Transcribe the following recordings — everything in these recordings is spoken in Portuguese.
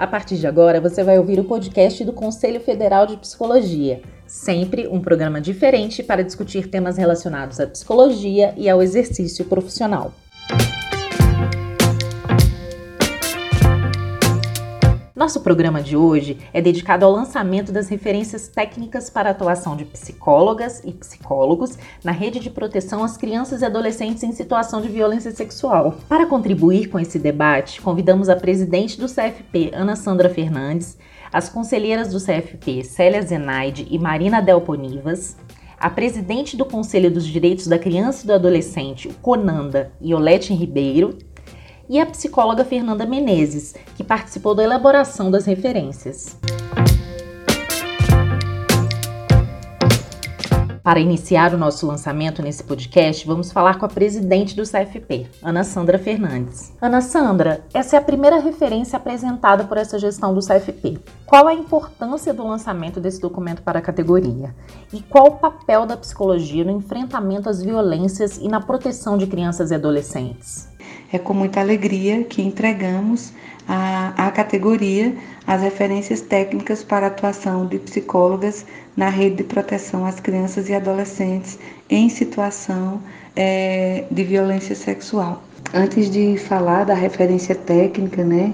A partir de agora, você vai ouvir o podcast do Conselho Federal de Psicologia, sempre um programa diferente para discutir temas relacionados à psicologia e ao exercício profissional. Nosso programa de hoje é dedicado ao lançamento das referências técnicas para a atuação de psicólogas e psicólogos na rede de proteção às crianças e adolescentes em situação de violência sexual. Para contribuir com esse debate, convidamos a presidente do CFP, Ana Sandra Fernandes, as conselheiras do CFP, Célia Zenaide e Marina Delponivas, a presidente do Conselho dos Direitos da Criança e do Adolescente, o CONANDA, Iolete Ribeiro, e a psicóloga Fernanda Menezes, que participou da elaboração das referências. Para iniciar o nosso lançamento nesse podcast, vamos falar com a presidente do CFP, Ana Sandra Fernandes. Ana Sandra, essa é a primeira referência apresentada por essa gestão do CFP. Qual a importância do lançamento desse documento para a categoria? E qual o papel da psicologia no enfrentamento às violências e na proteção de crianças e adolescentes? É com muita alegria que entregamos à, à categoria as referências técnicas para a atuação de psicólogas na rede de proteção às crianças e adolescentes em situação é, de violência sexual. Antes de falar da referência técnica, né,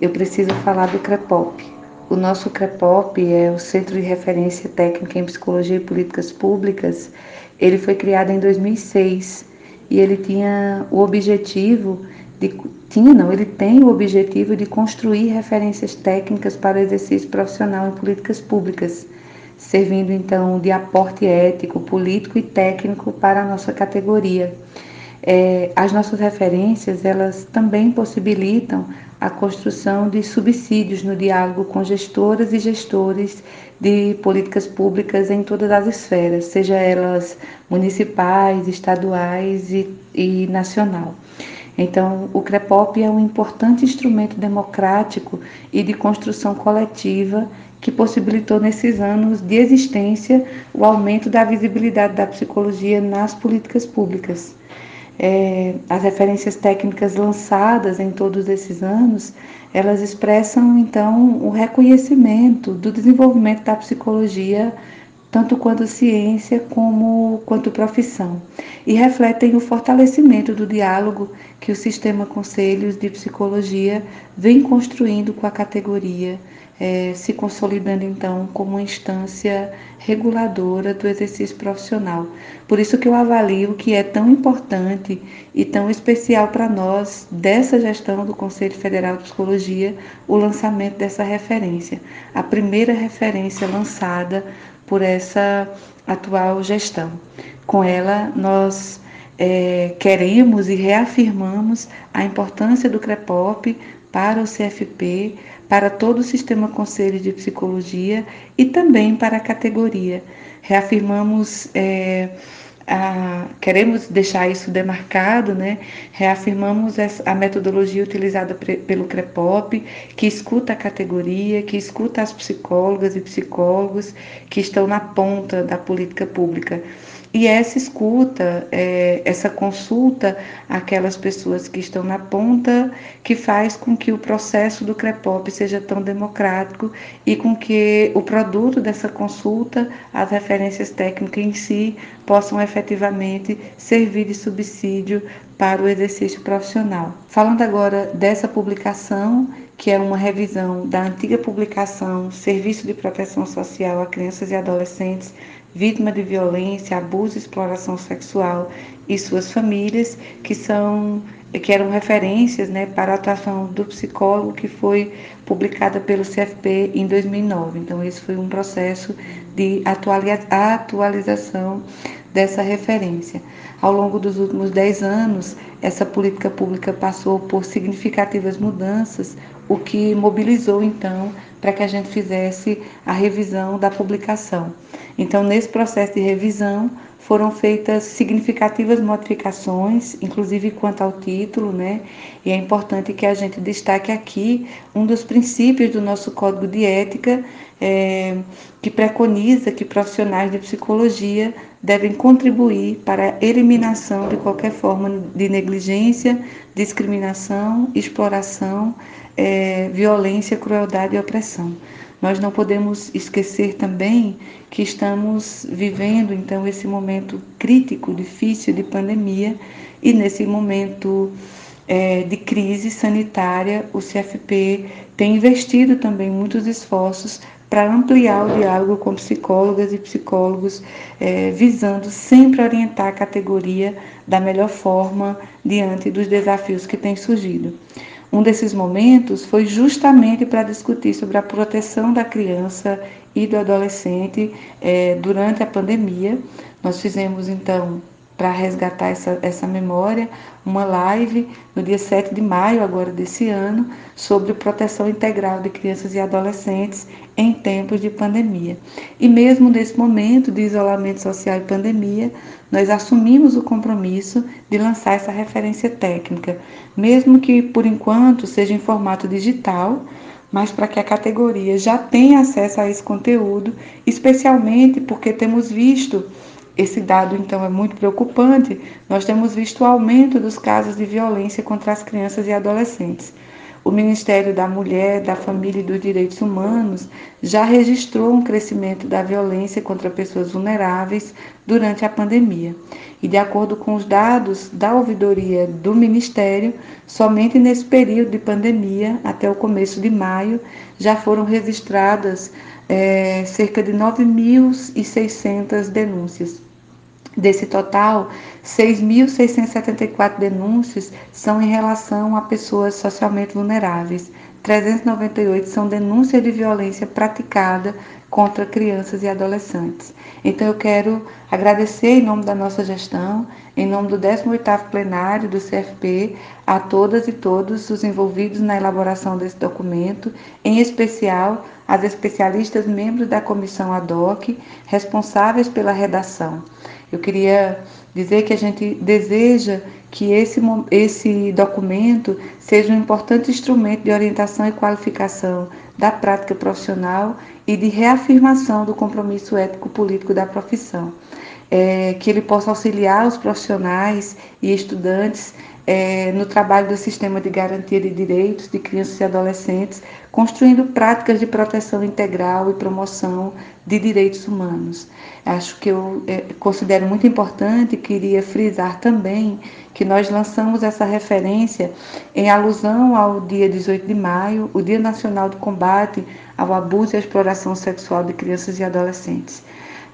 eu preciso falar do CREPOP. O nosso CREPOP é o Centro de Referência Técnica em Psicologia e Políticas Públicas. Ele foi criado em 2006 e ele tinha o objetivo de tinha não, ele tem o objetivo de construir referências técnicas para o exercício profissional em políticas públicas, servindo então de aporte ético, político e técnico para a nossa categoria. É, as nossas referências elas também possibilitam a construção de subsídios no diálogo com gestoras e gestores de políticas públicas em todas as esferas, seja elas municipais, estaduais e, e nacional. Então, o CREPOP é um importante instrumento democrático e de construção coletiva que possibilitou nesses anos de existência o aumento da visibilidade da psicologia nas políticas públicas é, as referências técnicas lançadas em todos esses anos, elas expressam então o reconhecimento do desenvolvimento da psicologia tanto quanto ciência como quanto profissão, e refletem o fortalecimento do diálogo que o sistema Conselhos de Psicologia vem construindo com a categoria, é, se consolidando então como uma instância reguladora do exercício profissional. Por isso que eu avalio que é tão importante e tão especial para nós, dessa gestão do Conselho Federal de Psicologia, o lançamento dessa referência, a primeira referência lançada por essa atual gestão. Com ela, nós é, queremos e reafirmamos a importância do CREPOP para o CFP, para todo o sistema Conselho de Psicologia e também para a categoria. Reafirmamos. É, a, queremos deixar isso demarcado, né? reafirmamos a metodologia utilizada pelo CREPOP, que escuta a categoria, que escuta as psicólogas e psicólogos que estão na ponta da política pública. E essa escuta, é, essa consulta àquelas pessoas que estão na ponta, que faz com que o processo do CREPOP seja tão democrático e com que o produto dessa consulta, as referências técnicas em si, possam efetivamente servir de subsídio para o exercício profissional. Falando agora dessa publicação, que é uma revisão da antiga publicação Serviço de Proteção Social a Crianças e Adolescentes vítima de violência, abuso e exploração sexual e suas famílias, que são que eram referências né, para a atuação do psicólogo que foi publicada pelo CFP em 2009. Então, esse foi um processo de atualização dessa referência. Ao longo dos últimos dez anos, essa política pública passou por significativas mudanças, o que mobilizou então para que a gente fizesse a revisão da publicação. Então, nesse processo de revisão, foram feitas significativas modificações, inclusive quanto ao título, né? E é importante que a gente destaque aqui um dos princípios do nosso Código de Ética, é, que preconiza que profissionais de psicologia devem contribuir para a eliminação de qualquer forma de negligência, discriminação, exploração é, violência, crueldade e opressão. Nós não podemos esquecer também que estamos vivendo então esse momento crítico, difícil de pandemia e nesse momento é, de crise sanitária, o CFP tem investido também muitos esforços para ampliar o diálogo com psicólogas e psicólogos, é, visando sempre orientar a categoria da melhor forma diante dos desafios que têm surgido. Um desses momentos foi justamente para discutir sobre a proteção da criança e do adolescente é, durante a pandemia. Nós fizemos então para resgatar essa, essa memória, uma live no dia 7 de maio agora desse ano sobre proteção integral de crianças e adolescentes em tempos de pandemia. E mesmo nesse momento de isolamento social e pandemia, nós assumimos o compromisso de lançar essa referência técnica, mesmo que por enquanto seja em formato digital, mas para que a categoria já tenha acesso a esse conteúdo, especialmente porque temos visto esse dado, então, é muito preocupante. Nós temos visto o aumento dos casos de violência contra as crianças e adolescentes. O Ministério da Mulher, da Família e dos Direitos Humanos já registrou um crescimento da violência contra pessoas vulneráveis durante a pandemia. E, de acordo com os dados da ouvidoria do Ministério, somente nesse período de pandemia, até o começo de maio, já foram registradas é, cerca de 9.600 denúncias. Desse total, 6.674 denúncias são em relação a pessoas socialmente vulneráveis. 398 são denúncias de violência praticada contra crianças e adolescentes. Então eu quero agradecer em nome da nossa gestão, em nome do 18º plenário do CFP, a todas e todos os envolvidos na elaboração desse documento, em especial as especialistas membros da comissão ad hoc responsáveis pela redação. Eu queria dizer que a gente deseja que esse, esse documento seja um importante instrumento de orientação e qualificação da prática profissional e de reafirmação do compromisso ético-político da profissão. É, que ele possa auxiliar os profissionais e estudantes é, no trabalho do sistema de garantia de direitos de crianças e adolescentes, construindo práticas de proteção integral e promoção de direitos humanos. Acho que eu é, considero muito importante e queria frisar também que nós lançamos essa referência em alusão ao dia 18 de maio, o Dia Nacional do Combate ao abuso e à exploração sexual de crianças e adolescentes.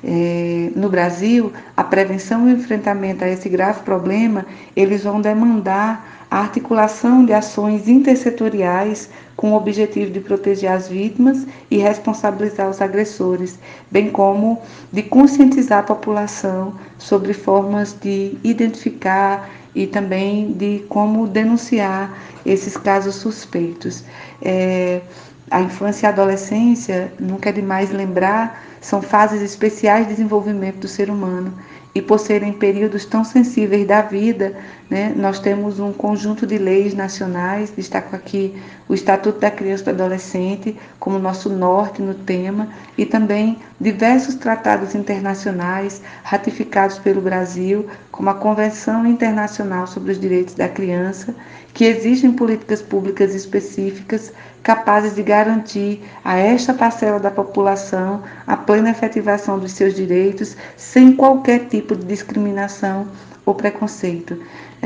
É, no Brasil, a prevenção e o enfrentamento a esse grave problema, eles vão demandar a articulação de ações intersetoriais com o objetivo de proteger as vítimas e responsabilizar os agressores, bem como de conscientizar a população sobre formas de identificar e também de como denunciar esses casos suspeitos. É, a infância e a adolescência, nunca é demais lembrar, são fases especiais de desenvolvimento do ser humano. E por serem períodos tão sensíveis da vida, né, nós temos um conjunto de leis nacionais, destaco aqui o Estatuto da Criança e do Adolescente como nosso norte no tema, e também diversos tratados internacionais ratificados pelo Brasil, como a Convenção Internacional sobre os Direitos da Criança, que exigem políticas públicas específicas capazes de garantir a esta parcela da população a plena efetivação dos seus direitos sem qualquer tipo de discriminação ou preconceito.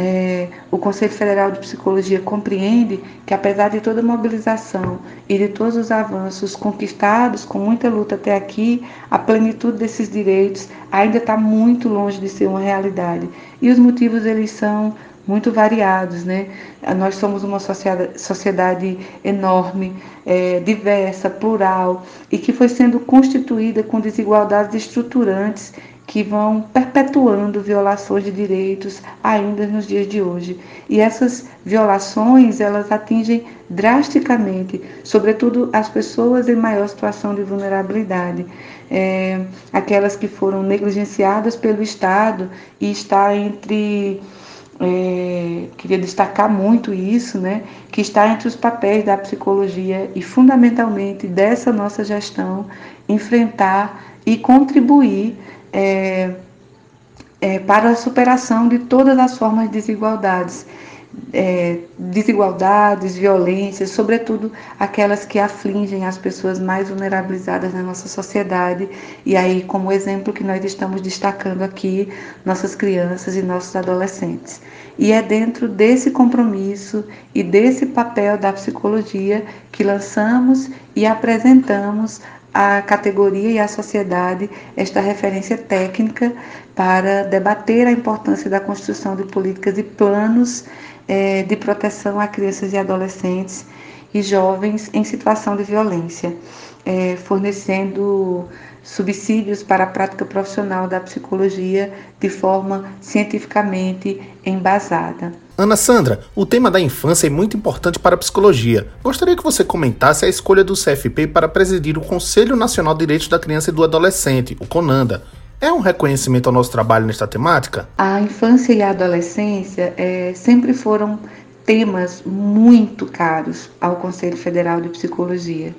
É, o Conselho Federal de Psicologia compreende que, apesar de toda a mobilização e de todos os avanços conquistados com muita luta até aqui, a plenitude desses direitos ainda está muito longe de ser uma realidade. E os motivos eles são muito variados, né? Nós somos uma sociedade enorme, é, diversa, plural e que foi sendo constituída com desigualdades estruturantes que vão perpetuando violações de direitos ainda nos dias de hoje. E essas violações, elas atingem drasticamente, sobretudo as pessoas em maior situação de vulnerabilidade, é, aquelas que foram negligenciadas pelo Estado e está entre é, queria destacar muito isso, né, que está entre os papéis da psicologia e fundamentalmente dessa nossa gestão enfrentar e contribuir é, é, para a superação de todas as formas de desigualdades. é, desigualdades, violências, sobretudo aquelas que afligem as pessoas mais vulnerabilizadas na nossa sociedade. E aí, como exemplo que nós estamos destacando aqui, nossas crianças e nossos adolescentes. E é dentro desse compromisso e desse papel da psicologia que lançamos e apresentamos à categoria e à sociedade esta referência técnica para debater a importância da construção de políticas e planos é, de proteção a crianças e adolescentes e jovens em situação de violência, é, fornecendo subsídios para a prática profissional da psicologia de forma cientificamente embasada. Ana Sandra, o tema da infância é muito importante para a psicologia. Gostaria que você comentasse a escolha do CFP para presidir o Conselho Nacional de Direitos da Criança e do Adolescente, o CONANDA. É um reconhecimento ao nosso trabalho nesta temática? A infância e a adolescência é, sempre foram temas muito caros ao Conselho Federal de Psicologia.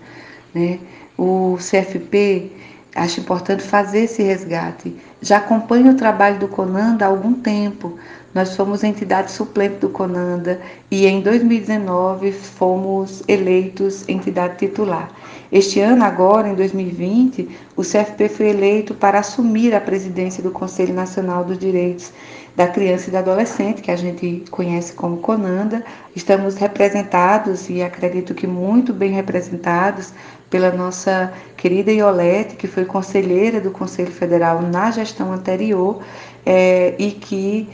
Né? O CFP acho importante fazer esse resgate. Já acompanho o trabalho do Conanda há algum tempo. Nós fomos entidade suplente do Conanda e em 2019 fomos eleitos entidade titular. Este ano, agora, em 2020, o CFP foi eleito para assumir a presidência do Conselho Nacional dos Direitos da Criança e do Adolescente, que a gente conhece como CONANDA. Estamos representados, e acredito que muito bem representados, pela nossa querida Iolete, que foi conselheira do Conselho Federal na gestão anterior é, e que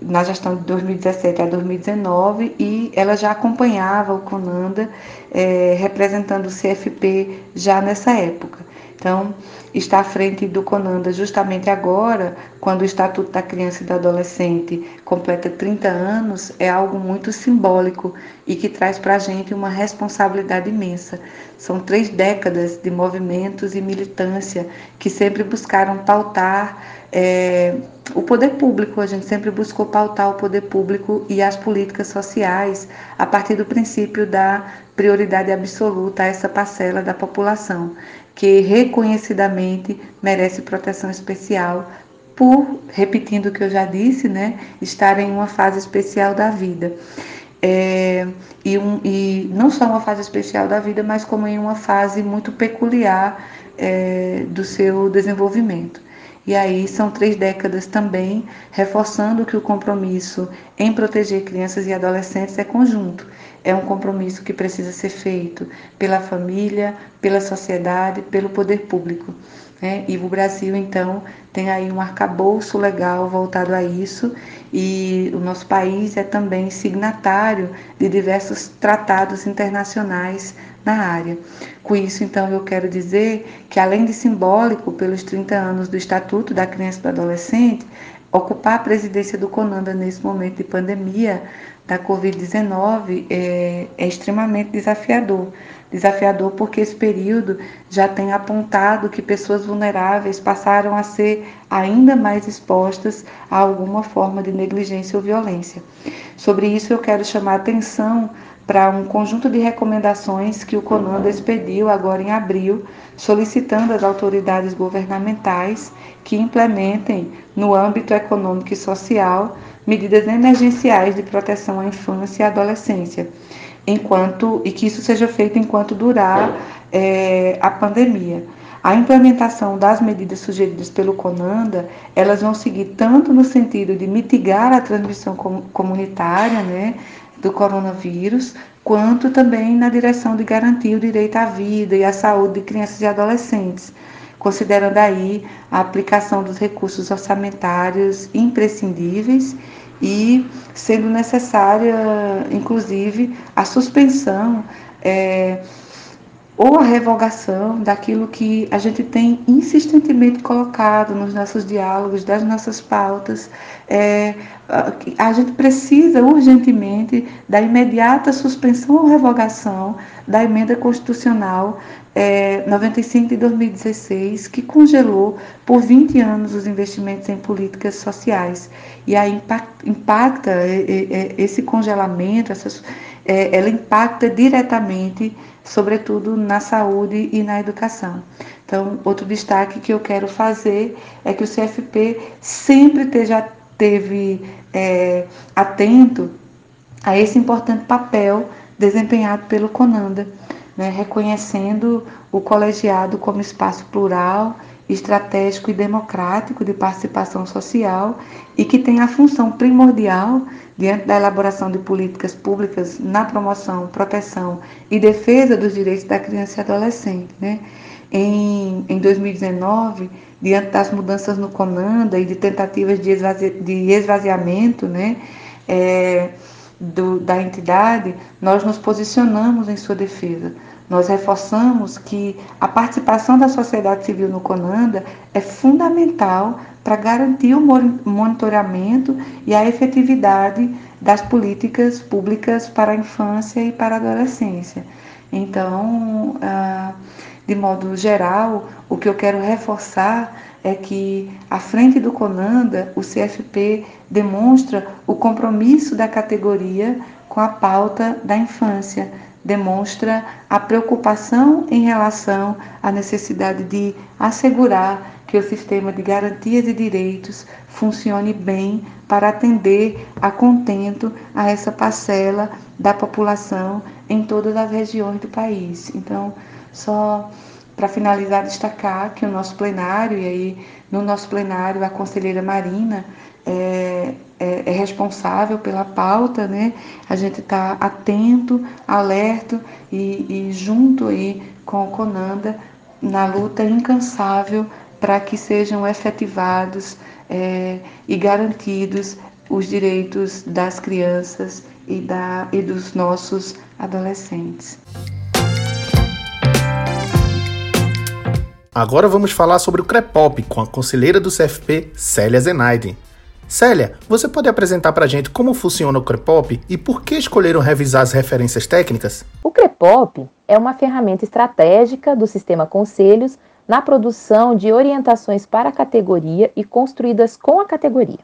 na gestão de 2017 a 2019 e ela já acompanhava o Conanda é, representando o CFP já nessa época. Então, está à frente do Conanda. Justamente agora, quando o Estatuto da Criança e do Adolescente completa 30 anos, é algo muito simbólico e que traz para a gente uma responsabilidade imensa. São três décadas de movimentos e militância que sempre buscaram pautar é, o poder público, a gente sempre buscou pautar o poder público e as políticas sociais a partir do princípio da prioridade absoluta a essa parcela da população, que reconhecidamente merece proteção especial por, repetindo o que eu já disse, né, estar em uma fase especial da vida. É, e, um, e, não só uma fase especial da vida, mas como em uma fase muito peculiar é, do seu desenvolvimento. E aí são três décadas também reforçando que o compromisso em proteger crianças e adolescentes é conjunto. É um compromisso que precisa ser feito pela família, pela sociedade, pelo poder público. Né? E o Brasil, então, tem aí um arcabouço legal voltado a isso, e o nosso país é também signatário de diversos tratados internacionais na área. Com isso, então, eu quero dizer que, além de simbólico pelos 30 anos do Estatuto da Criança e do Adolescente, ocupar a presidência do CONANDA nesse momento de pandemia da Covid-19 é, é extremamente desafiador. Desafiador porque esse período já tem apontado que pessoas vulneráveis passaram a ser ainda mais expostas a alguma forma de negligência ou violência. Sobre isso, eu quero chamar atenção para um conjunto de recomendações que o CONANDA expediu agora em abril, solicitando às autoridades governamentais que implementem, no âmbito econômico e social, medidas emergenciais de proteção à infância e adolescência, enquanto e que isso seja feito enquanto durar é, a pandemia. A implementação das medidas sugeridas pelo CONANDA, elas vão seguir tanto no sentido de mitigar a transmissão comunitária, né, do coronavírus, quanto também na direção de garantir o direito à vida e à saúde de crianças e adolescentes, considerando aí a aplicação dos recursos orçamentários imprescindíveis e sendo necessária, inclusive, a suspensão. É, ou a revogação daquilo que a gente tem insistentemente colocado nos nossos diálogos, das nossas pautas. É, a gente precisa urgentemente da imediata suspensão ou revogação da emenda constitucional é, 95 de 2016, que congelou por 20 anos os investimentos em políticas sociais. E aí impacta, impacta esse congelamento, essas, é, ela impacta diretamente sobretudo na saúde e na educação. Então, outro destaque que eu quero fazer é que o CFP sempre esteja, teve é, atento a esse importante papel desempenhado pelo CONANDA, né, reconhecendo o colegiado como espaço plural, estratégico e democrático de participação social e que tem a função primordial diante da elaboração de políticas públicas na promoção, proteção e defesa dos direitos da criança e adolescente. Né? Em, em 2019, diante das mudanças no Conanda e de tentativas de, esvazi de esvaziamento né, é, do, da entidade, nós nos posicionamos em sua defesa. Nós reforçamos que a participação da sociedade civil no CONANDA é fundamental para garantir o monitoramento e a efetividade das políticas públicas para a infância e para a adolescência. Então, ah, de modo geral, o que eu quero reforçar é que, à frente do CONANDA, o CFP demonstra o compromisso da categoria com a pauta da infância demonstra a preocupação em relação à necessidade de assegurar que o sistema de garantias e direitos funcione bem para atender a contento a essa parcela da população em todas as regiões do país. Então, só para finalizar, destacar que o nosso plenário, e aí no nosso plenário a conselheira Marina é, é, é responsável pela pauta, né? A gente está atento, alerto e, e junto aí com o Conanda na luta incansável para que sejam efetivados é, e garantidos os direitos das crianças e, da, e dos nossos adolescentes. Agora vamos falar sobre o CREPOP com a conselheira do CFP, Célia Zenaiden. Célia, você pode apresentar para a gente como funciona o CREPOP e por que escolheram revisar as referências técnicas? O CREPOP é uma ferramenta estratégica do sistema Conselhos na produção de orientações para a categoria e construídas com a categoria.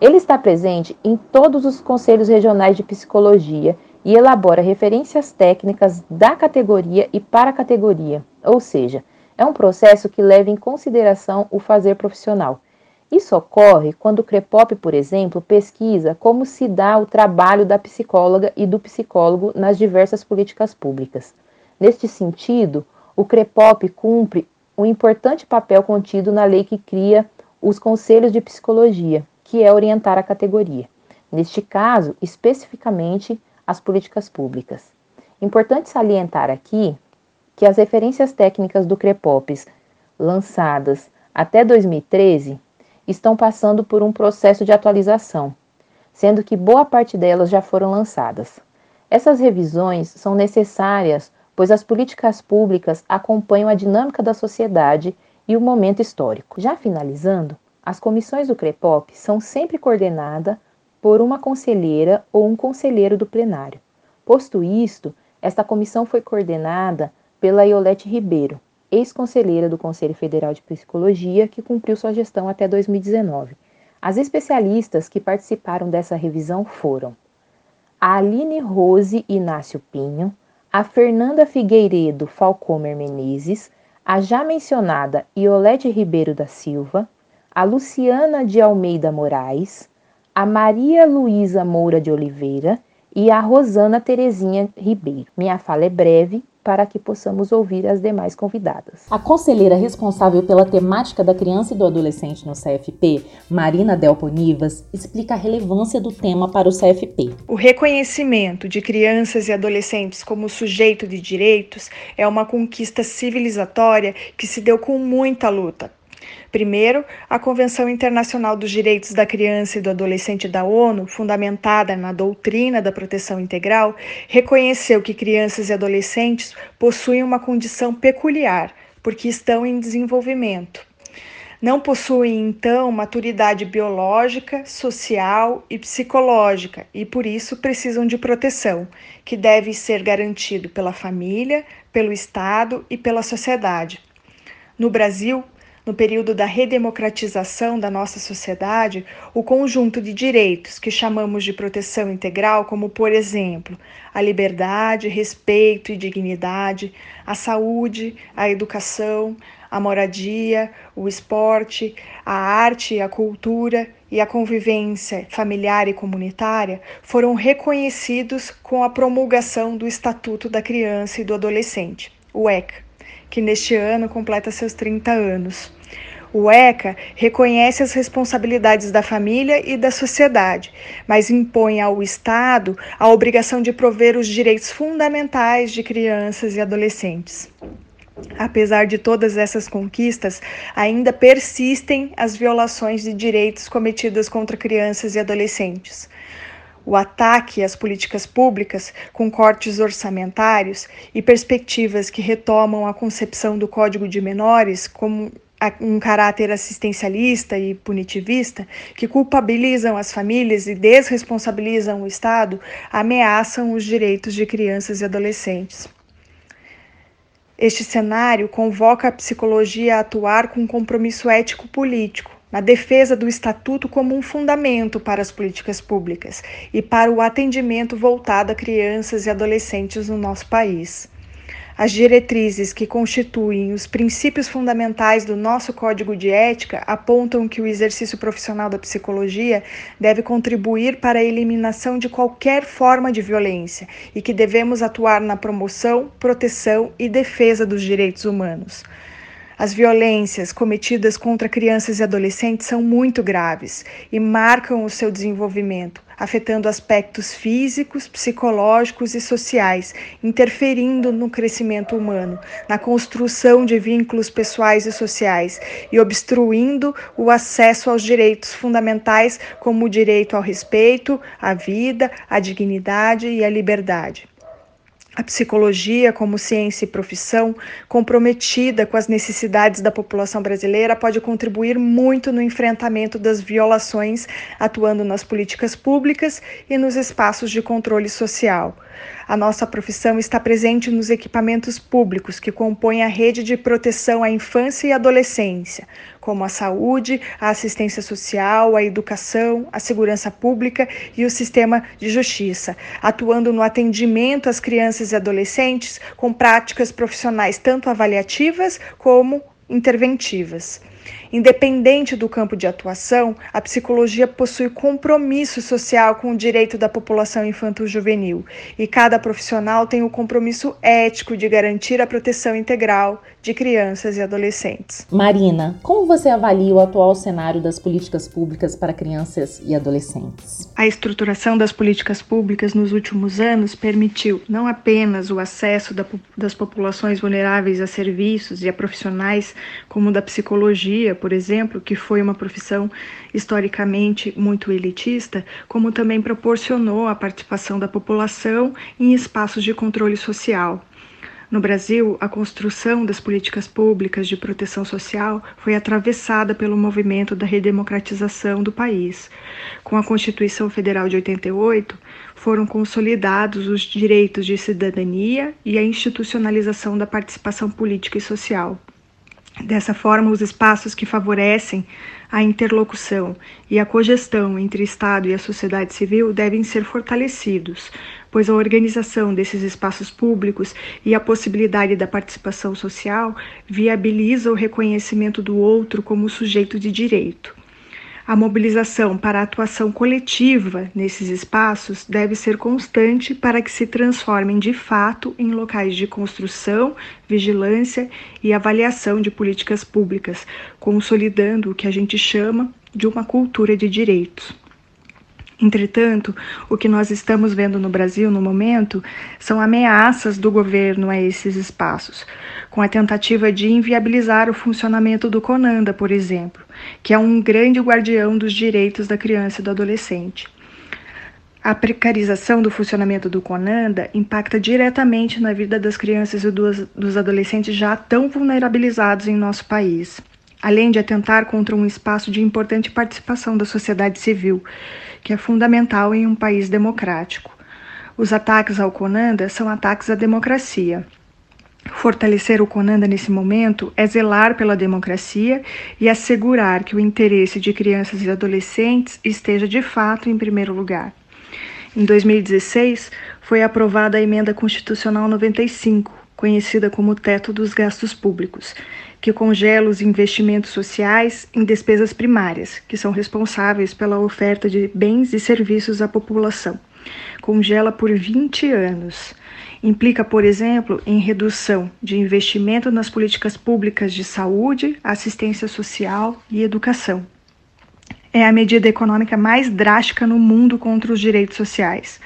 Ele está presente em todos os conselhos regionais de psicologia e elabora referências técnicas da categoria e para a categoria, ou seja, é um processo que leva em consideração o fazer profissional isso ocorre quando o CREPOP, por exemplo, pesquisa como se dá o trabalho da psicóloga e do psicólogo nas diversas políticas públicas. Neste sentido, o CREPOP cumpre um importante papel contido na lei que cria os conselhos de psicologia, que é orientar a categoria. Neste caso, especificamente as políticas públicas. Importante salientar aqui que as referências técnicas do CREPOPs lançadas até 2013 estão passando por um processo de atualização, sendo que boa parte delas já foram lançadas. Essas revisões são necessárias, pois as políticas públicas acompanham a dinâmica da sociedade e o momento histórico. Já finalizando, as comissões do CREPOP são sempre coordenadas por uma conselheira ou um conselheiro do plenário. Posto isto, esta comissão foi coordenada pela Iolete Ribeiro, ex-conselheira do Conselho Federal de Psicologia, que cumpriu sua gestão até 2019. As especialistas que participaram dessa revisão foram a Aline Rose Inácio Pinho, a Fernanda Figueiredo Falcomer Menezes, a já mencionada Iolete Ribeiro da Silva, a Luciana de Almeida Moraes, a Maria Luísa Moura de Oliveira e a Rosana Terezinha Ribeiro. Minha fala é breve, para que possamos ouvir as demais convidadas. A conselheira responsável pela temática da criança e do adolescente no CFP, Marina Delponivas, explica a relevância do tema para o CFP. O reconhecimento de crianças e adolescentes como sujeito de direitos é uma conquista civilizatória que se deu com muita luta Primeiro, a Convenção Internacional dos Direitos da Criança e do Adolescente da ONU, fundamentada na doutrina da proteção integral, reconheceu que crianças e adolescentes possuem uma condição peculiar, porque estão em desenvolvimento. Não possuem, então, maturidade biológica, social e psicológica e, por isso, precisam de proteção, que deve ser garantido pela família, pelo Estado e pela sociedade. No Brasil, no período da redemocratização da nossa sociedade, o conjunto de direitos que chamamos de proteção integral, como, por exemplo, a liberdade, respeito e dignidade, a saúde, a educação, a moradia, o esporte, a arte, a cultura e a convivência familiar e comunitária foram reconhecidos com a promulgação do Estatuto da Criança e do Adolescente, o ECA, que neste ano completa seus 30 anos. O ECA reconhece as responsabilidades da família e da sociedade, mas impõe ao Estado a obrigação de prover os direitos fundamentais de crianças e adolescentes. Apesar de todas essas conquistas, ainda persistem as violações de direitos cometidas contra crianças e adolescentes. O ataque às políticas públicas, com cortes orçamentários e perspectivas que retomam a concepção do Código de Menores como um caráter assistencialista e punitivista, que culpabilizam as famílias e desresponsabilizam o Estado, ameaçam os direitos de crianças e adolescentes. Este cenário convoca a psicologia a atuar com compromisso ético-político, na defesa do Estatuto como um fundamento para as políticas públicas e para o atendimento voltado a crianças e adolescentes no nosso país. As diretrizes que constituem os princípios fundamentais do nosso código de ética apontam que o exercício profissional da psicologia deve contribuir para a eliminação de qualquer forma de violência e que devemos atuar na promoção, proteção e defesa dos direitos humanos. As violências cometidas contra crianças e adolescentes são muito graves e marcam o seu desenvolvimento, afetando aspectos físicos, psicológicos e sociais, interferindo no crescimento humano, na construção de vínculos pessoais e sociais e obstruindo o acesso aos direitos fundamentais, como o direito ao respeito, à vida, à dignidade e à liberdade. A psicologia, como ciência e profissão, comprometida com as necessidades da população brasileira, pode contribuir muito no enfrentamento das violações, atuando nas políticas públicas e nos espaços de controle social. A nossa profissão está presente nos equipamentos públicos que compõem a rede de proteção à infância e adolescência, como a saúde, a assistência social, a educação, a segurança pública e o sistema de justiça, atuando no atendimento às crianças e adolescentes com práticas profissionais tanto avaliativas como interventivas. Independente do campo de atuação, a psicologia possui compromisso social com o direito da população infanto-juvenil. E cada profissional tem o compromisso ético de garantir a proteção integral de crianças e adolescentes. Marina, como você avalia o atual cenário das políticas públicas para crianças e adolescentes? A estruturação das políticas públicas nos últimos anos permitiu não apenas o acesso da, das populações vulneráveis a serviços e a profissionais como da psicologia, por exemplo, que foi uma profissão historicamente muito elitista, como também proporcionou a participação da população em espaços de controle social. No Brasil, a construção das políticas públicas de proteção social foi atravessada pelo movimento da redemocratização do país. Com a Constituição Federal de 88, foram consolidados os direitos de cidadania e a institucionalização da participação política e social. Dessa forma, os espaços que favorecem a interlocução e a cogestão entre Estado e a sociedade civil devem ser fortalecidos, pois a organização desses espaços públicos e a possibilidade da participação social viabiliza o reconhecimento do outro como sujeito de direito. A mobilização para a atuação coletiva nesses espaços deve ser constante para que se transformem de fato em locais de construção, vigilância e avaliação de políticas públicas, consolidando o que a gente chama de uma cultura de direitos. Entretanto, o que nós estamos vendo no Brasil no momento são ameaças do governo a esses espaços, com a tentativa de inviabilizar o funcionamento do CONANDA, por exemplo, que é um grande guardião dos direitos da criança e do adolescente. A precarização do funcionamento do CONANDA impacta diretamente na vida das crianças e dos, adolescentes já tão vulnerabilizados em nosso país além de atentar contra um espaço de importante participação da sociedade civil, que é fundamental em um país democrático. Os ataques ao Conanda são ataques à democracia. Fortalecer o Conanda nesse momento é zelar pela democracia e assegurar que o interesse de crianças e adolescentes esteja de fato em primeiro lugar. Em 2016, foi aprovada a Emenda Constitucional 95, conhecida como teto dos gastos públicos, que congela os investimentos sociais em despesas primárias, que são responsáveis pela oferta de bens e serviços à população. Congela por 20 anos. Implica, por exemplo, em redução de investimento nas políticas públicas de saúde, assistência social e educação. É a medida econômica mais drástica no mundo contra os direitos sociais.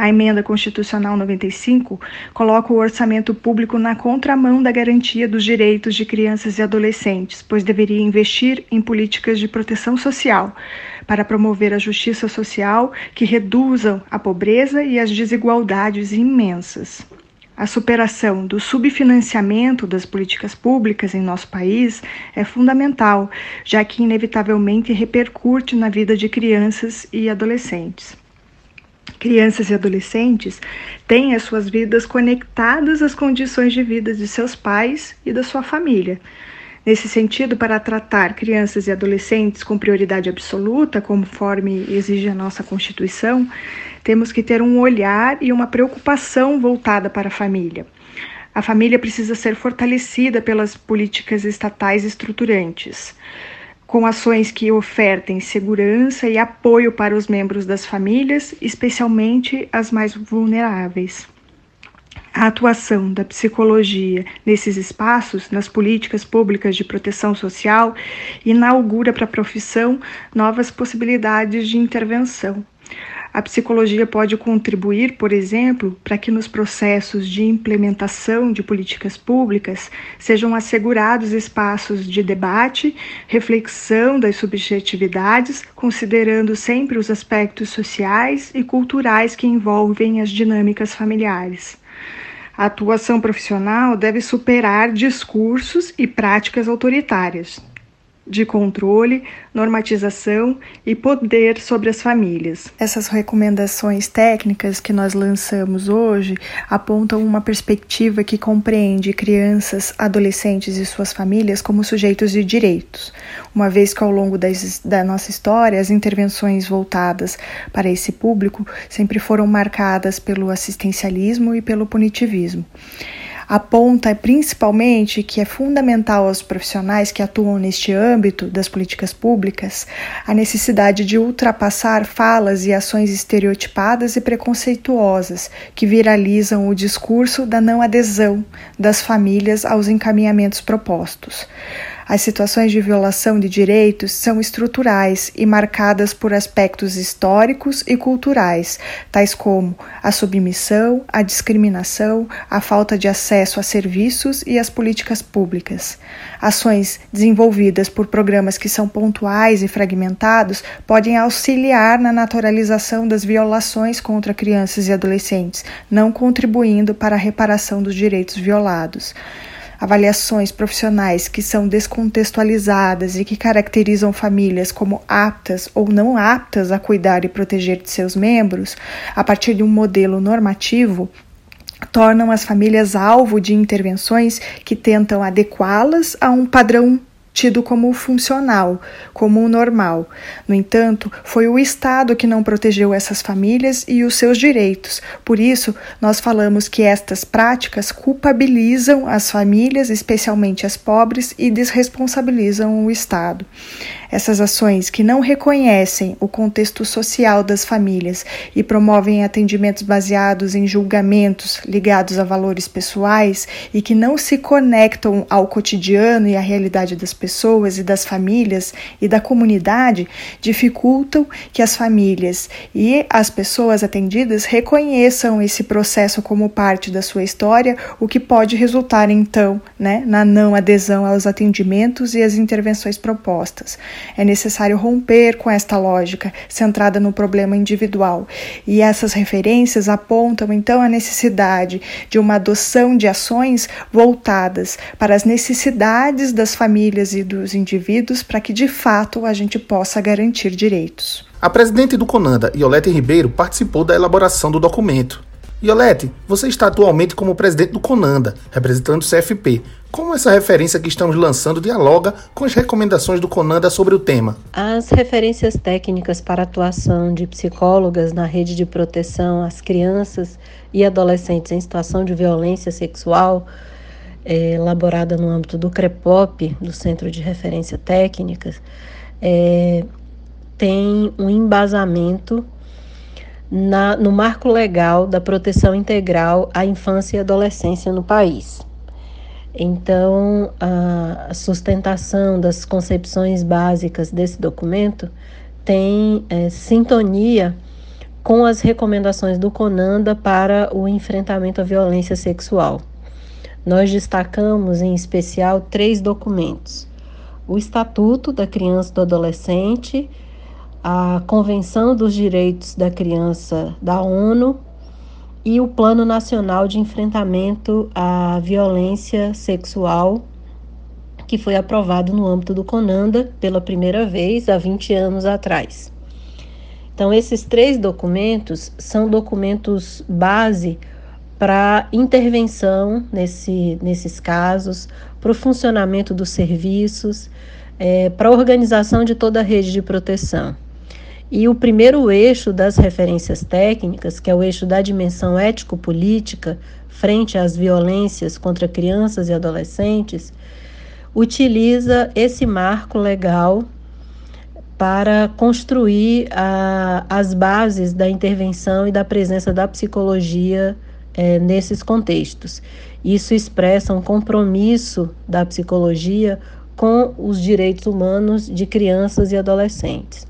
A emenda constitucional 95 coloca o orçamento público na contramão da garantia dos direitos de crianças e adolescentes, pois deveria investir em políticas de proteção social para promover a justiça social que reduzam a pobreza e as desigualdades imensas. A superação do subfinanciamento das políticas públicas em nosso país é fundamental, já que inevitavelmente repercute na vida de crianças e adolescentes crianças e adolescentes têm as suas vidas conectadas às condições de vida de seus pais e da sua família. Nesse sentido, para tratar crianças e adolescentes com prioridade absoluta, conforme exige a nossa Constituição, temos que ter um olhar e uma preocupação voltada para a família. A família precisa ser fortalecida pelas políticas estatais estruturantes com ações que ofertem segurança e apoio para os membros das famílias, especialmente as mais vulneráveis. A atuação da psicologia nesses espaços, nas políticas públicas de proteção social, inaugura para a profissão novas possibilidades de intervenção. A psicologia pode contribuir, por exemplo, para que nos processos de implementação de políticas públicas sejam assegurados espaços de debate, reflexão das subjetividades, considerando sempre os aspectos sociais e culturais que envolvem as dinâmicas familiares. A atuação profissional deve superar discursos e práticas autoritárias, de controle, normatização e poder sobre as famílias. Essas recomendações técnicas que nós lançamos hoje apontam uma perspectiva que compreende crianças, adolescentes e suas famílias como sujeitos de direitos, uma vez que ao longo das, da nossa história as intervenções voltadas para esse público sempre foram marcadas pelo assistencialismo e pelo punitivismo aponta principalmente que é fundamental aos profissionais que atuam neste âmbito das políticas públicas a necessidade de ultrapassar falas e ações estereotipadas e preconceituosas que viralizam o discurso da não adesão das famílias aos encaminhamentos propostos. As situações de violação de direitos são estruturais e marcadas por aspectos históricos e culturais, tais como a submissão, a discriminação, a falta de acesso a serviços e as políticas públicas. Ações desenvolvidas por programas que são pontuais e fragmentados podem auxiliar na naturalização das violações contra crianças e adolescentes, não contribuindo para a reparação dos direitos violados avaliações profissionais que são descontextualizadas e que caracterizam famílias como aptas ou não aptas a cuidar e proteger de seus membros, a partir de um modelo normativo, tornam as famílias alvo de intervenções que tentam adequá-las a um padrão tido como funcional, como o normal. No entanto, foi o Estado que não protegeu essas famílias e os seus direitos. Por isso, nós falamos que estas práticas culpabilizam as famílias, especialmente as pobres, e desresponsabilizam o Estado. Essas ações que não reconhecem o contexto social das famílias e promovem atendimentos baseados em julgamentos ligados a valores pessoais e que não se conectam ao cotidiano e à realidade das pessoas e das famílias e da comunidade dificultam que as famílias e as pessoas atendidas reconheçam esse processo como parte da sua história, o que pode resultar então né, na não adesão aos atendimentos e às intervenções propostas. É necessário romper com esta lógica centrada no problema individual. E essas referências apontam então a necessidade de uma adoção de ações voltadas para as necessidades das famílias e dos indivíduos para que de fato a gente possa garantir direitos. A presidente do Conanda, Iolete Ribeiro, participou da elaboração do documento. Iolete, você está atualmente como presidente do Conanda, representando o CFP. Como essa referência que estamos lançando dialoga com as recomendações do Conanda sobre o tema? As referências técnicas para atuação de psicólogas na rede de proteção às crianças e adolescentes em situação de violência sexual, é, elaborada no âmbito do CREPOP, do Centro de Referência Técnicas, é, tem um embasamento na, no marco legal da proteção integral à infância e adolescência no país. Então, a sustentação das concepções básicas desse documento tem é, sintonia com as recomendações do CONANDA para o enfrentamento à violência sexual. Nós destacamos em especial três documentos: o Estatuto da Criança e do Adolescente, a Convenção dos Direitos da Criança da ONU e o Plano Nacional de Enfrentamento à Violência Sexual, que foi aprovado no âmbito do CONANDA pela primeira vez há 20 anos atrás. Então, esses três documentos são documentos base para intervenção nesse, nesses casos, para o funcionamento dos serviços, é, para a organização de toda a rede de proteção. E o primeiro eixo das referências técnicas, que é o eixo da dimensão ético-política frente às violências contra crianças e adolescentes, utiliza esse marco legal para construir a, as bases da intervenção e da presença da psicologia é, nesses contextos. Isso expressa um compromisso da psicologia com os direitos humanos de crianças e adolescentes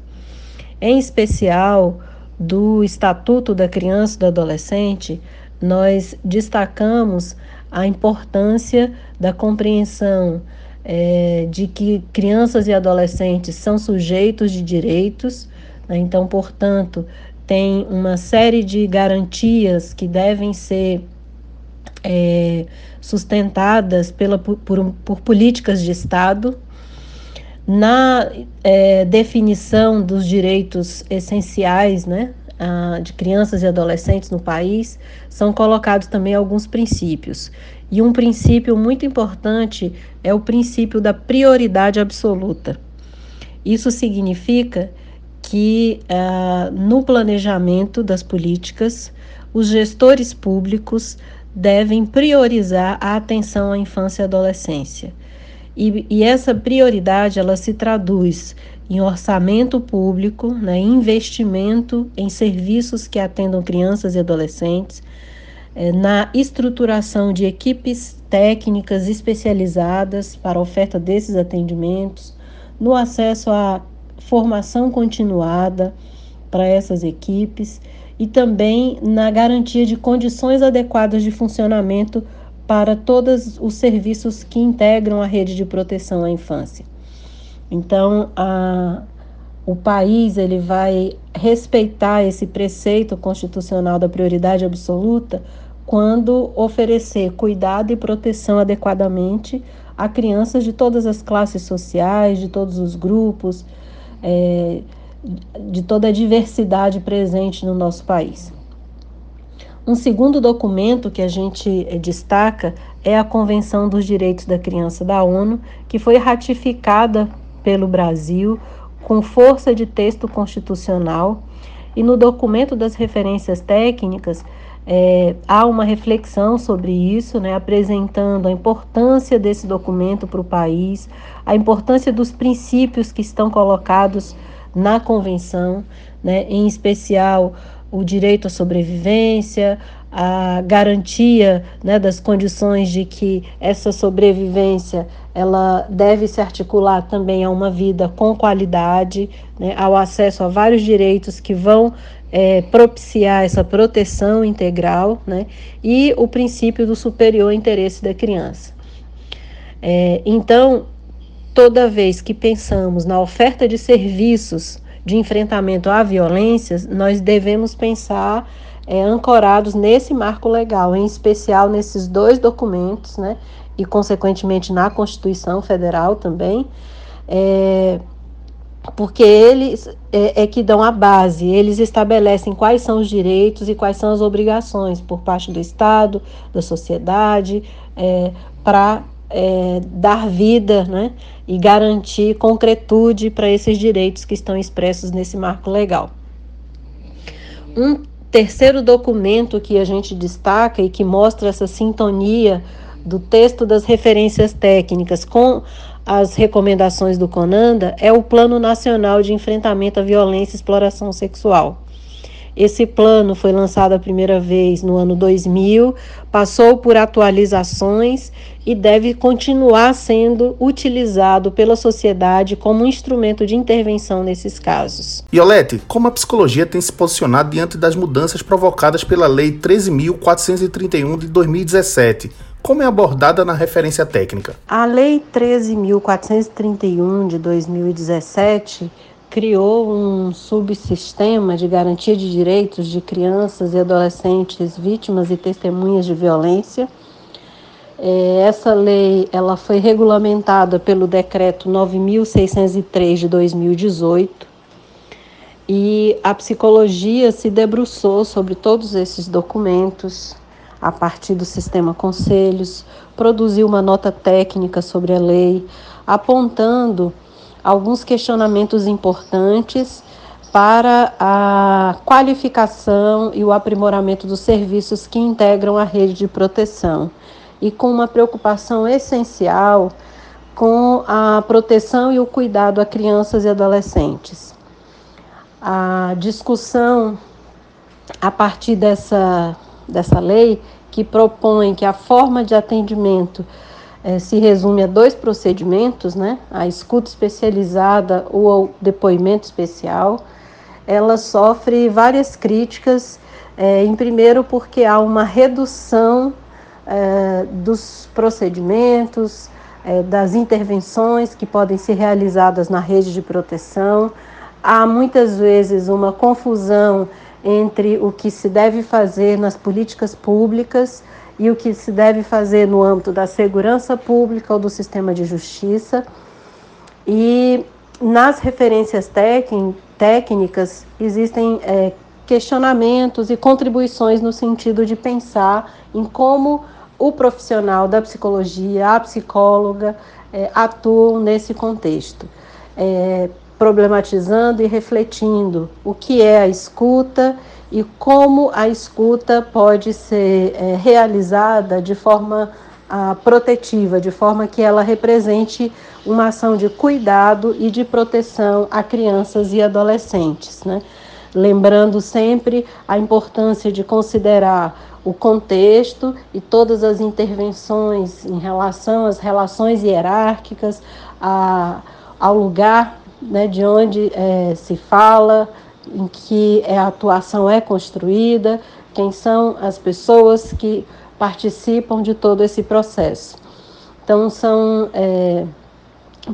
em especial do Estatuto da Criança e do Adolescente, nós destacamos a importância da compreensão é, de que crianças e adolescentes são sujeitos de direitos, né? então, portanto, tem uma série de garantias que devem ser é, sustentadas pela, por, por políticas de Estado na é, definição dos direitos essenciais né, de crianças e adolescentes no país, são colocados também alguns princípios. E um princípio muito importante é o princípio da prioridade absoluta. Isso significa que uh, no planejamento das políticas, os gestores públicos devem priorizar a atenção à infância e adolescência. E, e essa prioridade ela se traduz em orçamento público, né, investimento em serviços que atendam crianças e adolescentes, é, na estruturação de equipes técnicas especializadas para a oferta desses atendimentos, no acesso à formação continuada para essas equipes e também na garantia de condições adequadas de funcionamento para todos os serviços que integram a rede de proteção à infância. Então, a, o país ele vai respeitar esse preceito constitucional da prioridade absoluta quando oferecer cuidado e proteção adequadamente a crianças de todas as classes sociais, de todos os grupos, é, de toda a diversidade presente no nosso país. Um segundo documento que a gente eh, destaca é a Convenção dos Direitos da Criança da ONU, que foi ratificada pelo Brasil com força de texto constitucional. E no documento das referências técnicas, é, há uma reflexão sobre isso, né, apresentando a importância desse documento para o país, a importância dos princípios que estão colocados na convenção, né, em especial o direito à sobrevivência, a garantia né, das condições de que essa sobrevivência ela deve se articular também a uma vida com qualidade, né, ao acesso a vários direitos que vão é, propiciar essa proteção integral né, e o princípio do superior interesse da criança. É, então, toda vez que pensamos na oferta de serviços de enfrentamento à violência, nós devemos pensar é, ancorados nesse marco legal, em especial nesses dois documentos, né, e consequentemente na Constituição Federal também, é, porque eles é, é, que dão a base, eles estabelecem quais são os direitos e quais são as obrigações por parte do Estado, da sociedade, é, para é, dar vida né, e garantir concretude para esses direitos que estão expressos nesse marco legal. Um terceiro documento que a gente destaca e que mostra essa sintonia do texto das referências técnicas com as recomendações do CONANDA é o Plano Nacional de Enfrentamento à Violência e Exploração Sexual. Esse plano foi lançado a primeira vez no ano 2000, passou por atualizações e deve continuar sendo utilizado pela sociedade como instrumento de intervenção nesses casos. Iolete, como a psicologia tem se posicionado diante das mudanças provocadas pela Lei 13.431 de 2017? Como é abordada na referência técnica? A Lei 13.431 de 2017 criou um subsistema de garantia de direitos de crianças e adolescentes vítimas e testemunhas de violência. É, essa lei ela foi regulamentada pelo decreto 9.603 de 2018 e a psicologia se debruçou sobre todos esses documentos a partir do sistema conselhos, produziu uma nota técnica sobre a lei, apontando alguns questionamentos importantes para a qualificação e o aprimoramento dos serviços que integram a rede de proteção e com uma preocupação essencial com a proteção e o cuidado a crianças e adolescentes. A discussão a partir dessa, dessa lei que propõe que a forma de atendimento é, se resume a dois procedimentos, né? A escuta especializada ou o depoimento especial. Ela sofre várias críticas, é, em primeiro porque há uma redução é, dos procedimentos, das intervenções que podem ser realizadas na rede de proteção. Há muitas vezes uma confusão entre o que se deve fazer nas políticas públicas e o que se deve fazer no âmbito da segurança pública ou do sistema de justiça. E nas referências técnicas existem é, questionamentos e contribuições no sentido de pensar em como o profissional da psicologia, a psicóloga, é, atuam nesse contexto, é, problematizando e refletindo o que é a escuta e como a escuta pode ser é, realizada de forma a, protetiva, de forma que ela represente uma ação de cuidado e de proteção a crianças e adolescentes. Né? Lembrando sempre a importância de considerar o contexto e todas as intervenções em relação às relações hierárquicas, a, ao lugar né, de onde é, se fala, em que a atuação é construída, quem são as pessoas que participam de todo esse processo. Então, são é,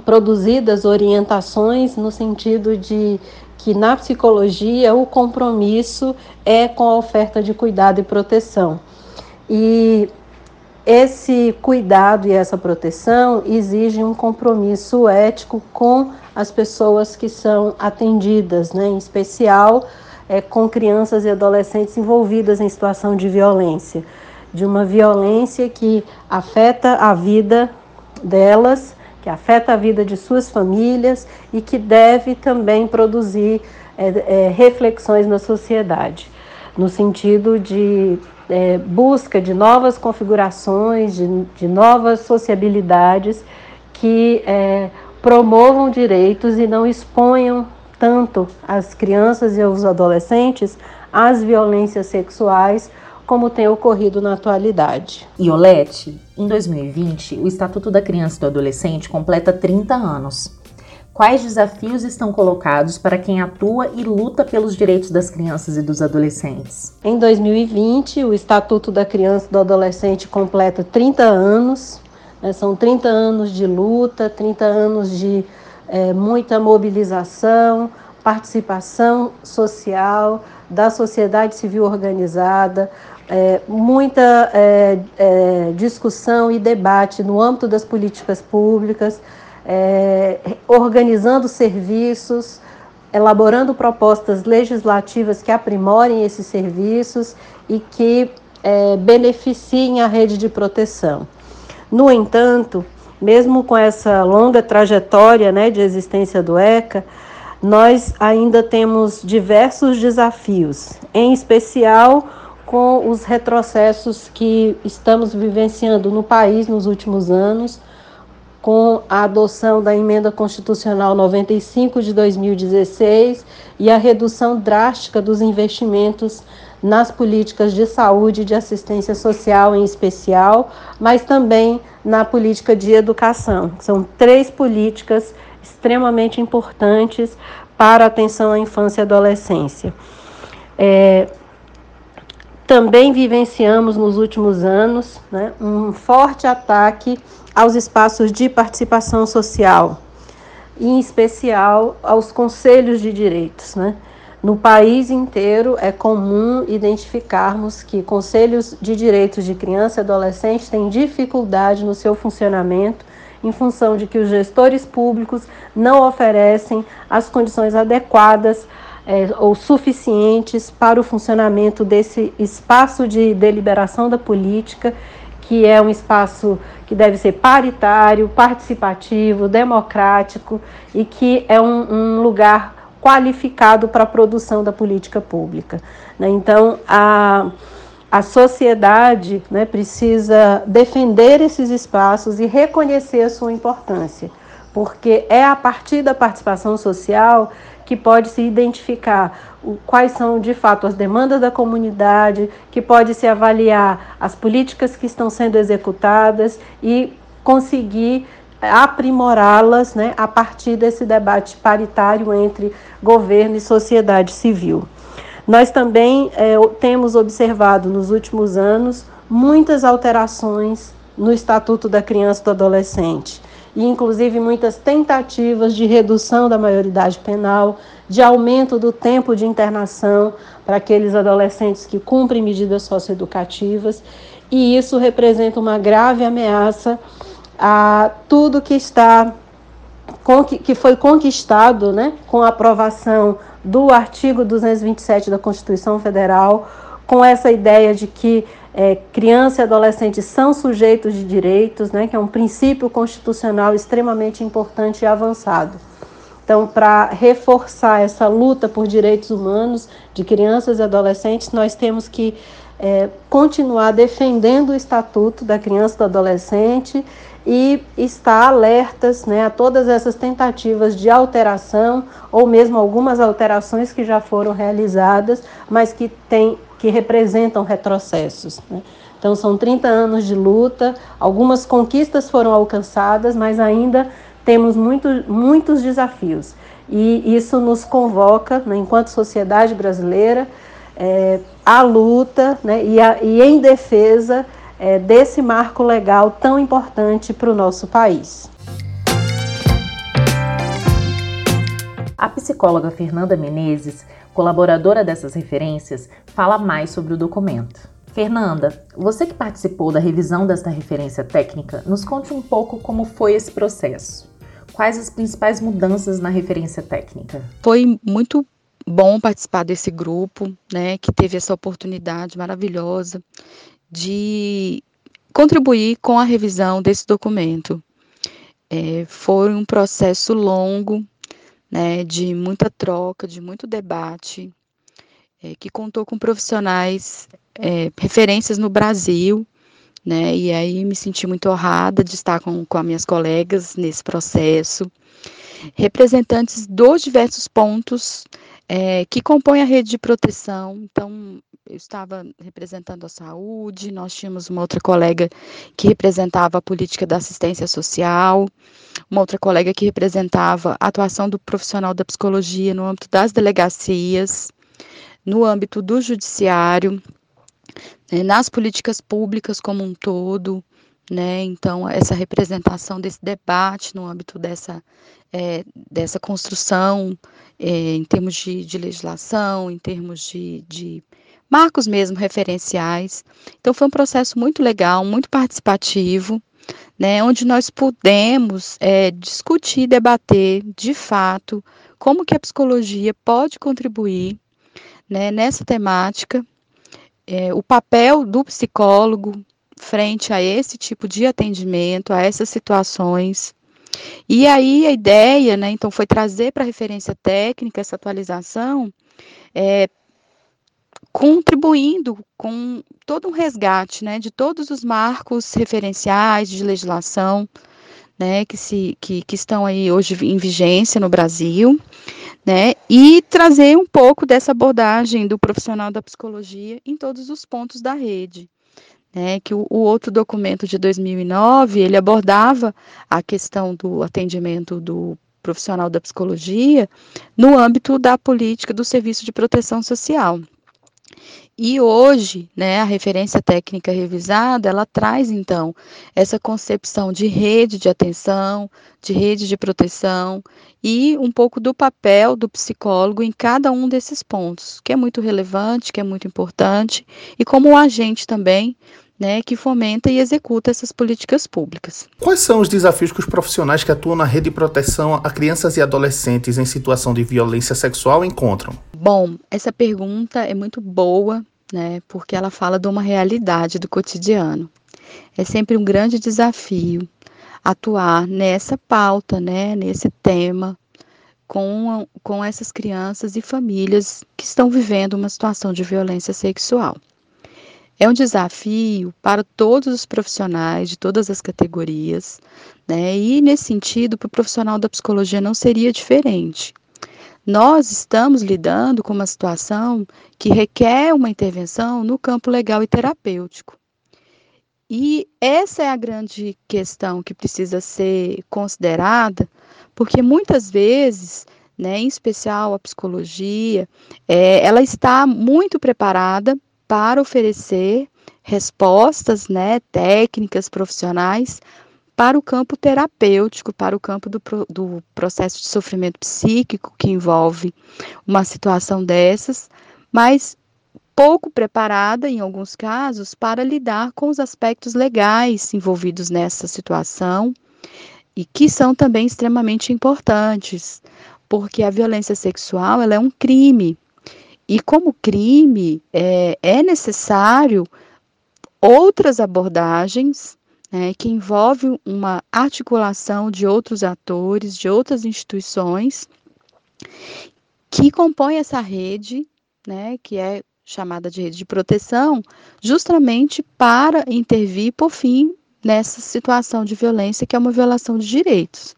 produzidas orientações no sentido de que na psicologia o compromisso é com a oferta de cuidado e proteção. E esse cuidado e essa proteção exigem um compromisso ético com as pessoas que são atendidas, né, em especial é, com crianças e adolescentes envolvidas em situação de violência, de uma violência que afeta a vida delas, que afeta a vida de suas famílias e que deve também produzir é, é, reflexões na sociedade, no sentido de é, busca de novas configurações, de, de novas sociabilidades que é, promovam direitos e não exponham tanto as crianças e os adolescentes às violências sexuais como tem ocorrido na atualidade. Iolete, em 2020, o Estatuto da Criança e do Adolescente completa 30 anos. Quais desafios estão colocados para quem atua e luta pelos direitos das crianças e dos adolescentes? Em 2020, o Estatuto da Criança e do Adolescente completa 30 anos. Né? São 30 anos de luta, 30 anos de é, muita mobilização, participação social da sociedade civil organizada, é, muita é, é, discussão e debate no âmbito das políticas públicas é, organizando serviços, elaborando propostas legislativas que aprimorem esses serviços e que é, beneficiem a rede de proteção. No entanto, mesmo com essa longa trajetória né, de existência do ECA, nós ainda temos diversos desafios, em especial com os retrocessos que estamos vivenciando no país nos últimos anos, com a adoção da emenda constitucional 95 de 2016 e a redução drástica dos investimentos nas políticas de saúde e de assistência social em especial, mas também na política de educação. São três políticas extremamente importantes para a atenção à infância e adolescência. É, também vivenciamos nos últimos anos né, um forte ataque aos espaços de participação social, em especial aos conselhos de direitos. Né? No país inteiro é comum identificarmos que conselhos de direitos de criança e adolescente têm dificuldade no seu funcionamento em função de que os gestores públicos não oferecem as condições adequadas é, ou suficientes para o funcionamento desse espaço de deliberação da política que é um espaço que deve ser paritário, participativo, democrático e que é um, um lugar qualificado para a produção da política pública. Né? Então, a, a sociedade né, precisa defender esses espaços e reconhecer a sua importância, porque é a partir da participação social que pode se identificar quais são de fato as demandas da comunidade, que pode se avaliar as políticas que estão sendo executadas e conseguir aprimorá-las né, a partir desse debate paritário entre governo e sociedade civil. Nós também é, temos observado nos últimos anos muitas alterações no Estatuto da Criança e do Adolescente e inclusive muitas tentativas de redução da maioridade penal, de aumento do tempo de internação para aqueles adolescentes que cumprem medidas socioeducativas, e isso representa uma grave ameaça a tudo que está que foi conquistado, né, com a aprovação do artigo 227 da Constituição Federal, com essa ideia de que é, criança e adolescente são sujeitos de direitos, né, que é um princípio constitucional extremamente importante e avançado. Então, para reforçar essa luta por direitos humanos de crianças e adolescentes, nós temos que é, continuar defendendo o Estatuto da Criança e do Adolescente e estar alertas né, a todas essas tentativas de alteração ou mesmo algumas alterações que já foram realizadas, mas que têm que representam retrocessos. Né? Então, são 30 anos de luta, algumas conquistas foram alcançadas, mas ainda temos muito, muitos desafios. E isso nos convoca, né, enquanto sociedade brasileira, é, à luta né, e, a, e, em defesa é, desse marco legal tão importante para o nosso país. A psicóloga Fernanda Menezes colaboradora dessas referências, fala mais sobre o documento. Fernanda, você que participou da revisão desta referência técnica, nos conte um pouco como foi esse processo. Quais as principais mudanças na referência técnica? Foi muito bom participar desse grupo, né, que teve essa oportunidade maravilhosa de contribuir com a revisão desse documento. É, foi um processo longo, né, de muita troca, de muito debate, é, que contou com profissionais, é, referências no Brasil, né, e aí me senti muito honrada de estar com, com as minhas colegas nesse processo, representantes dos diversos pontos é, que compõem a rede de proteção. Então, eu estava representando a saúde, nós tínhamos uma outra colega que representava a política da assistência social, uma outra colega que representava a atuação do profissional da psicologia no âmbito das delegacias, no âmbito do judiciário, né, nas políticas públicas como um todo, né? Então, essa representação desse debate no âmbito dessa, é, dessa construção, é, em termos de, de, legislação, em termos de, de marcos mesmo referenciais. Então, foi um processo muito legal, muito participativo, né, onde nós pudemos é, discutir, debater, de fato, como que a psicologia pode contribuir né, nessa temática, é, o papel do psicólogo frente a esse tipo de atendimento, a essas situações. E aí a ideia, né, então, foi trazer para a referência técnica essa atualização, é, contribuindo com todo um resgate, né, de todos os marcos referenciais de legislação, né, que, se, que, que estão aí hoje em vigência no Brasil, né, e trazer um pouco dessa abordagem do profissional da psicologia em todos os pontos da rede. Né, que o, o outro documento de 2009, ele abordava a questão do atendimento do profissional da psicologia no âmbito da política do serviço de proteção social. E hoje, né, a referência técnica revisada, ela traz então essa concepção de rede de atenção, de rede de proteção e um pouco do papel do psicólogo em cada um desses pontos, que é muito relevante, que é muito importante, e como agente também né, que fomenta e executa essas políticas públicas. Quais são os desafios que os profissionais que atuam na rede de proteção a crianças e adolescentes em situação de violência sexual encontram? Bom, essa pergunta é muito boa, né, porque ela fala de uma realidade do cotidiano. É sempre um grande desafio atuar nessa pauta, né, nesse tema, com, com essas crianças e famílias que estão vivendo uma situação de violência sexual. É um desafio para todos os profissionais de todas as categorias, né? E nesse sentido, para o profissional da psicologia não seria diferente. Nós estamos lidando com uma situação que requer uma intervenção no campo legal e terapêutico. E essa é a grande questão que precisa ser considerada, porque muitas vezes, né, em especial a psicologia, é, ela está muito preparada para oferecer respostas né, técnicas, profissionais para o campo terapêutico, para o campo do, do processo de sofrimento psíquico que envolve uma situação dessas, mas pouco preparada, em alguns casos, para lidar com os aspectos legais envolvidos nessa situação e que são também extremamente importantes, porque a violência sexual ela é um crime e como crime, é, é necessário outras abordagens né, que envolvem uma articulação de outros atores, de outras instituições, que compõem essa rede, né, que é chamada de rede de proteção, justamente para intervir, por fim, nessa situação de violência, que é uma violação de direitos.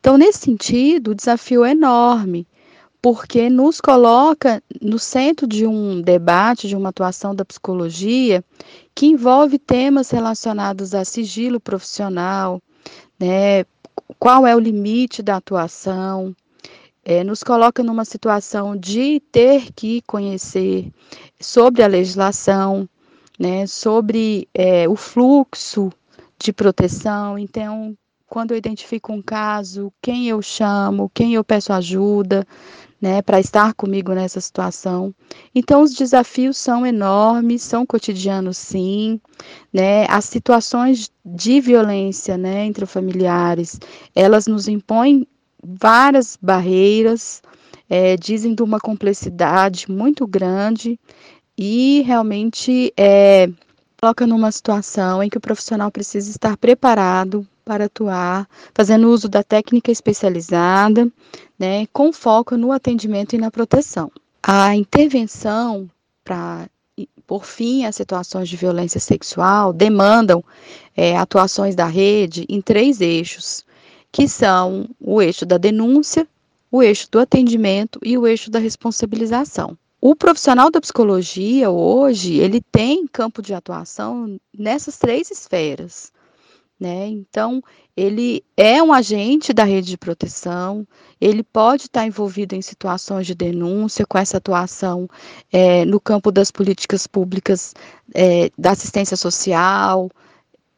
Então, nesse sentido, o desafio é enorme, porque nos coloca no centro de um debate, de uma atuação da psicologia, que envolve temas relacionados a sigilo profissional, né, qual é o limite da atuação, é, nos coloca numa situação de ter que conhecer sobre a legislação, né, sobre é, o fluxo de proteção. Então, quando eu identifico um caso, quem eu chamo, quem eu peço ajuda, né, para estar comigo nessa situação. Então, os desafios são enormes, são cotidianos, sim, né, as situações de violência, né, entre familiares, elas nos impõem várias barreiras, é, dizem de uma complexidade muito grande e realmente é, coloca numa situação em que o profissional precisa estar preparado para atuar, fazendo uso da técnica especializada, né, com foco no atendimento e na proteção. A intervenção para por fim as situações de violência sexual demandam é, atuações da rede em três eixos, que são o eixo da denúncia, o eixo do atendimento e o eixo da responsabilização. O profissional da psicologia hoje, ele tem campo de atuação nessas três esferas. Né? Então, ele é um agente da rede de proteção, ele pode estar envolvido em situações de denúncia com essa atuação é, no campo das políticas públicas é, da assistência social,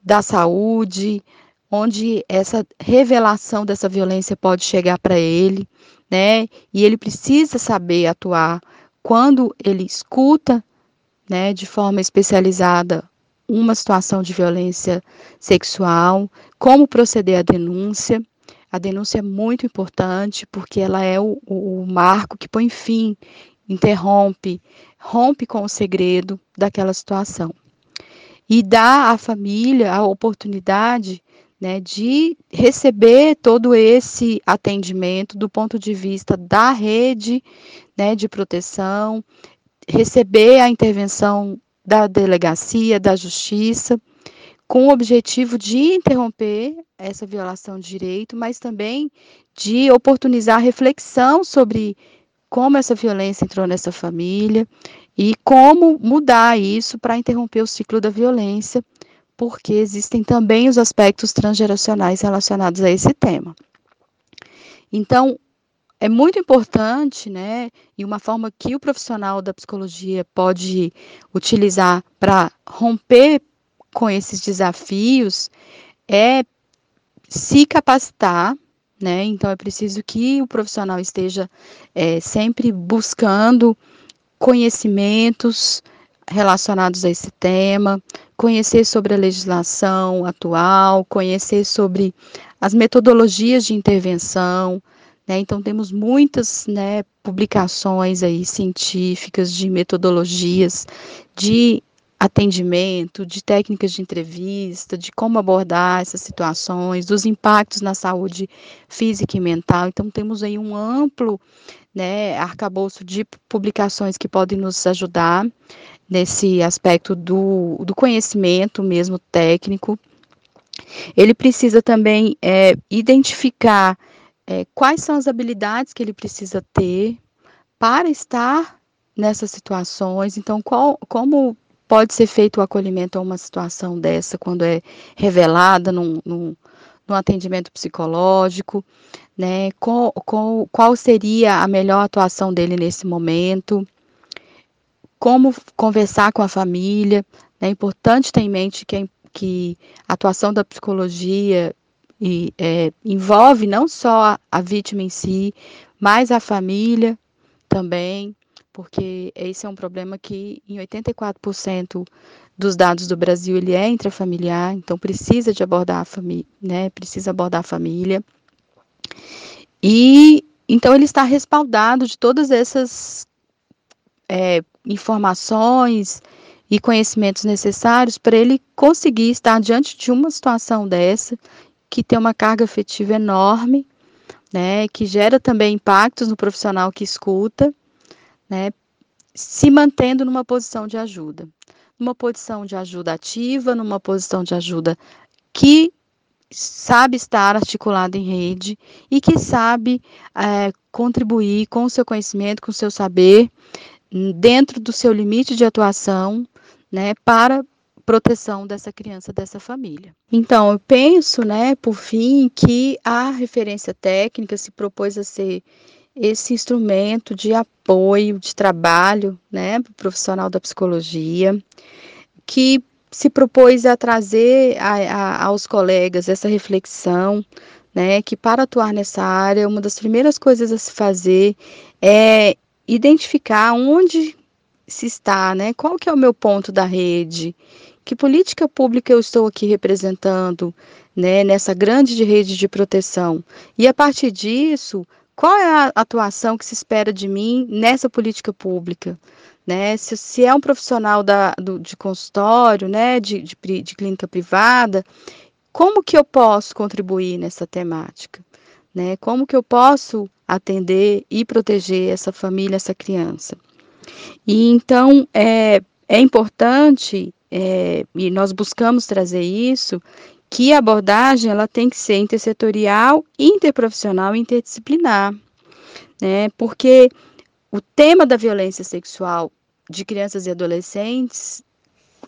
da saúde, onde essa revelação dessa violência pode chegar para ele, né? E ele precisa saber atuar quando ele escuta, né, de forma especializada uma situação de violência sexual, como proceder à denúncia. A denúncia é muito importante porque ela é o, o, marco que põe fim, interrompe, rompe com o segredo daquela situação. E dá à família a oportunidade né, de receber todo esse atendimento do ponto de vista da rede né, de proteção, receber a intervenção da delegacia, da justiça, com o objetivo de interromper essa violação de direito, mas também de oportunizar reflexão sobre como essa violência entrou nessa família e como mudar isso para interromper o ciclo da violência, porque existem também os aspectos transgeracionais relacionados a esse tema. Então, é muito importante, né, e uma forma que o profissional da psicologia pode utilizar para romper com esses desafios é se capacitar, né? Então é preciso que o profissional esteja é, sempre buscando conhecimentos relacionados a esse tema, conhecer sobre a legislação atual, conhecer sobre as metodologias de intervenção, né? Então, temos muitas né, publicações aí científicas de metodologias de atendimento, de técnicas de entrevista, de como abordar essas situações, dos impactos na saúde física e mental. Então, temos aí um amplo né, arcabouço de publicações que podem nos ajudar nesse aspecto do, do conhecimento mesmo técnico. Ele precisa também é, identificar é, quais são as habilidades que ele precisa ter para estar nessas situações. Então, qual, como pode ser feito o acolhimento a uma situação dessa quando é revelada num, num, num atendimento psicológico, né? Qual, qual, qual seria a melhor atuação dele nesse momento? Como conversar com a família? É importante ter em mente que, que a atuação da psicologia e é, envolve não só a, vítima em si, mas a família também, porque esse é um problema que em 84% dos dados do Brasil ele é intrafamiliar, então precisa de abordar a família, né? Precisa abordar a família. E então ele está respaldado de todas essas é, informações e conhecimentos necessários para ele conseguir estar diante de uma situação dessa que tem uma carga afetiva enorme, né, que gera também impactos no profissional que escuta, né, se mantendo numa posição de ajuda, numa posição de ajuda ativa, numa posição de ajuda que sabe estar articulado em rede e que sabe é, contribuir com o seu conhecimento, com o seu saber, dentro do seu limite de atuação, né, para proteção dessa criança, dessa família. Então, eu penso, né, por fim, que a referência técnica se propôs a ser esse instrumento de apoio, de trabalho, né, para o profissional da psicologia, que se propôs a trazer a, a, aos colegas essa reflexão, né, que para atuar nessa área, uma das primeiras coisas a se fazer é identificar onde se está, né, qual que é o meu ponto da rede, que política pública eu estou aqui representando, né, nessa grande rede de proteção? E a partir disso, qual é a atuação que se espera de mim nessa política pública? Né? Se, se é um profissional da, do, de consultório, né, de, de, de clínica privada, como que eu posso contribuir nessa temática? Né? Como que eu posso atender e proteger essa família, essa criança? E então é, é importante é, e nós buscamos trazer isso, que a abordagem ela tem que ser intersetorial, interprofissional e interdisciplinar, né? Porque o tema da violência sexual de crianças e adolescentes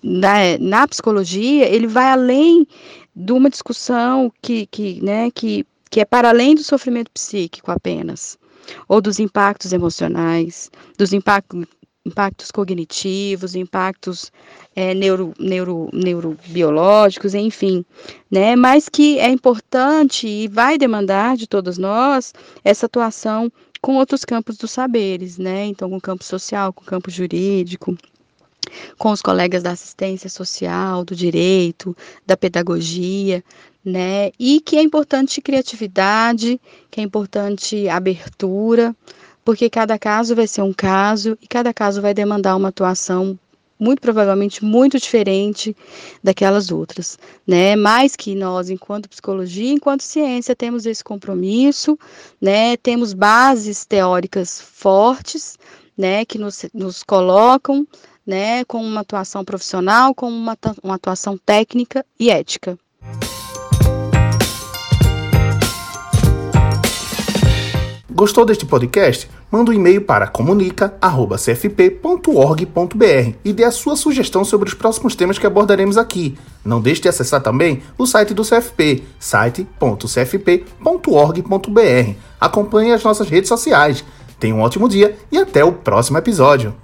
na, na psicologia ele vai além de uma discussão que, que, né, que, que é para além do sofrimento psíquico apenas, ou dos impactos emocionais, dos impactos impactos cognitivos, impactos é, neuro, neuro, neurobiológicos, enfim, né? Mas que é importante e vai demandar de todos nós essa atuação com outros campos dos saberes, né? Então, com o campo social, com o campo jurídico, com os colegas da assistência social, do direito, da pedagogia, né? E que é importante criatividade, que é importante abertura, porque cada caso vai ser um caso e cada caso vai demandar uma atuação muito provavelmente muito diferente daquelas outras, né? Mais que nós, enquanto psicologia, enquanto ciência, temos esse compromisso, né? Temos bases teóricas fortes, né? Que nos, nos colocam, né? Com uma atuação profissional, com uma, uma atuação técnica e ética. Gostou deste podcast? Manda um e-mail para comunica@cfp.org.br e dê a sua sugestão sobre os próximos temas que abordaremos aqui. Não deixe de acessar também o site do CFP, site.cfp.org.br. Acompanhe as nossas redes sociais. Tenha um ótimo dia e até o próximo episódio.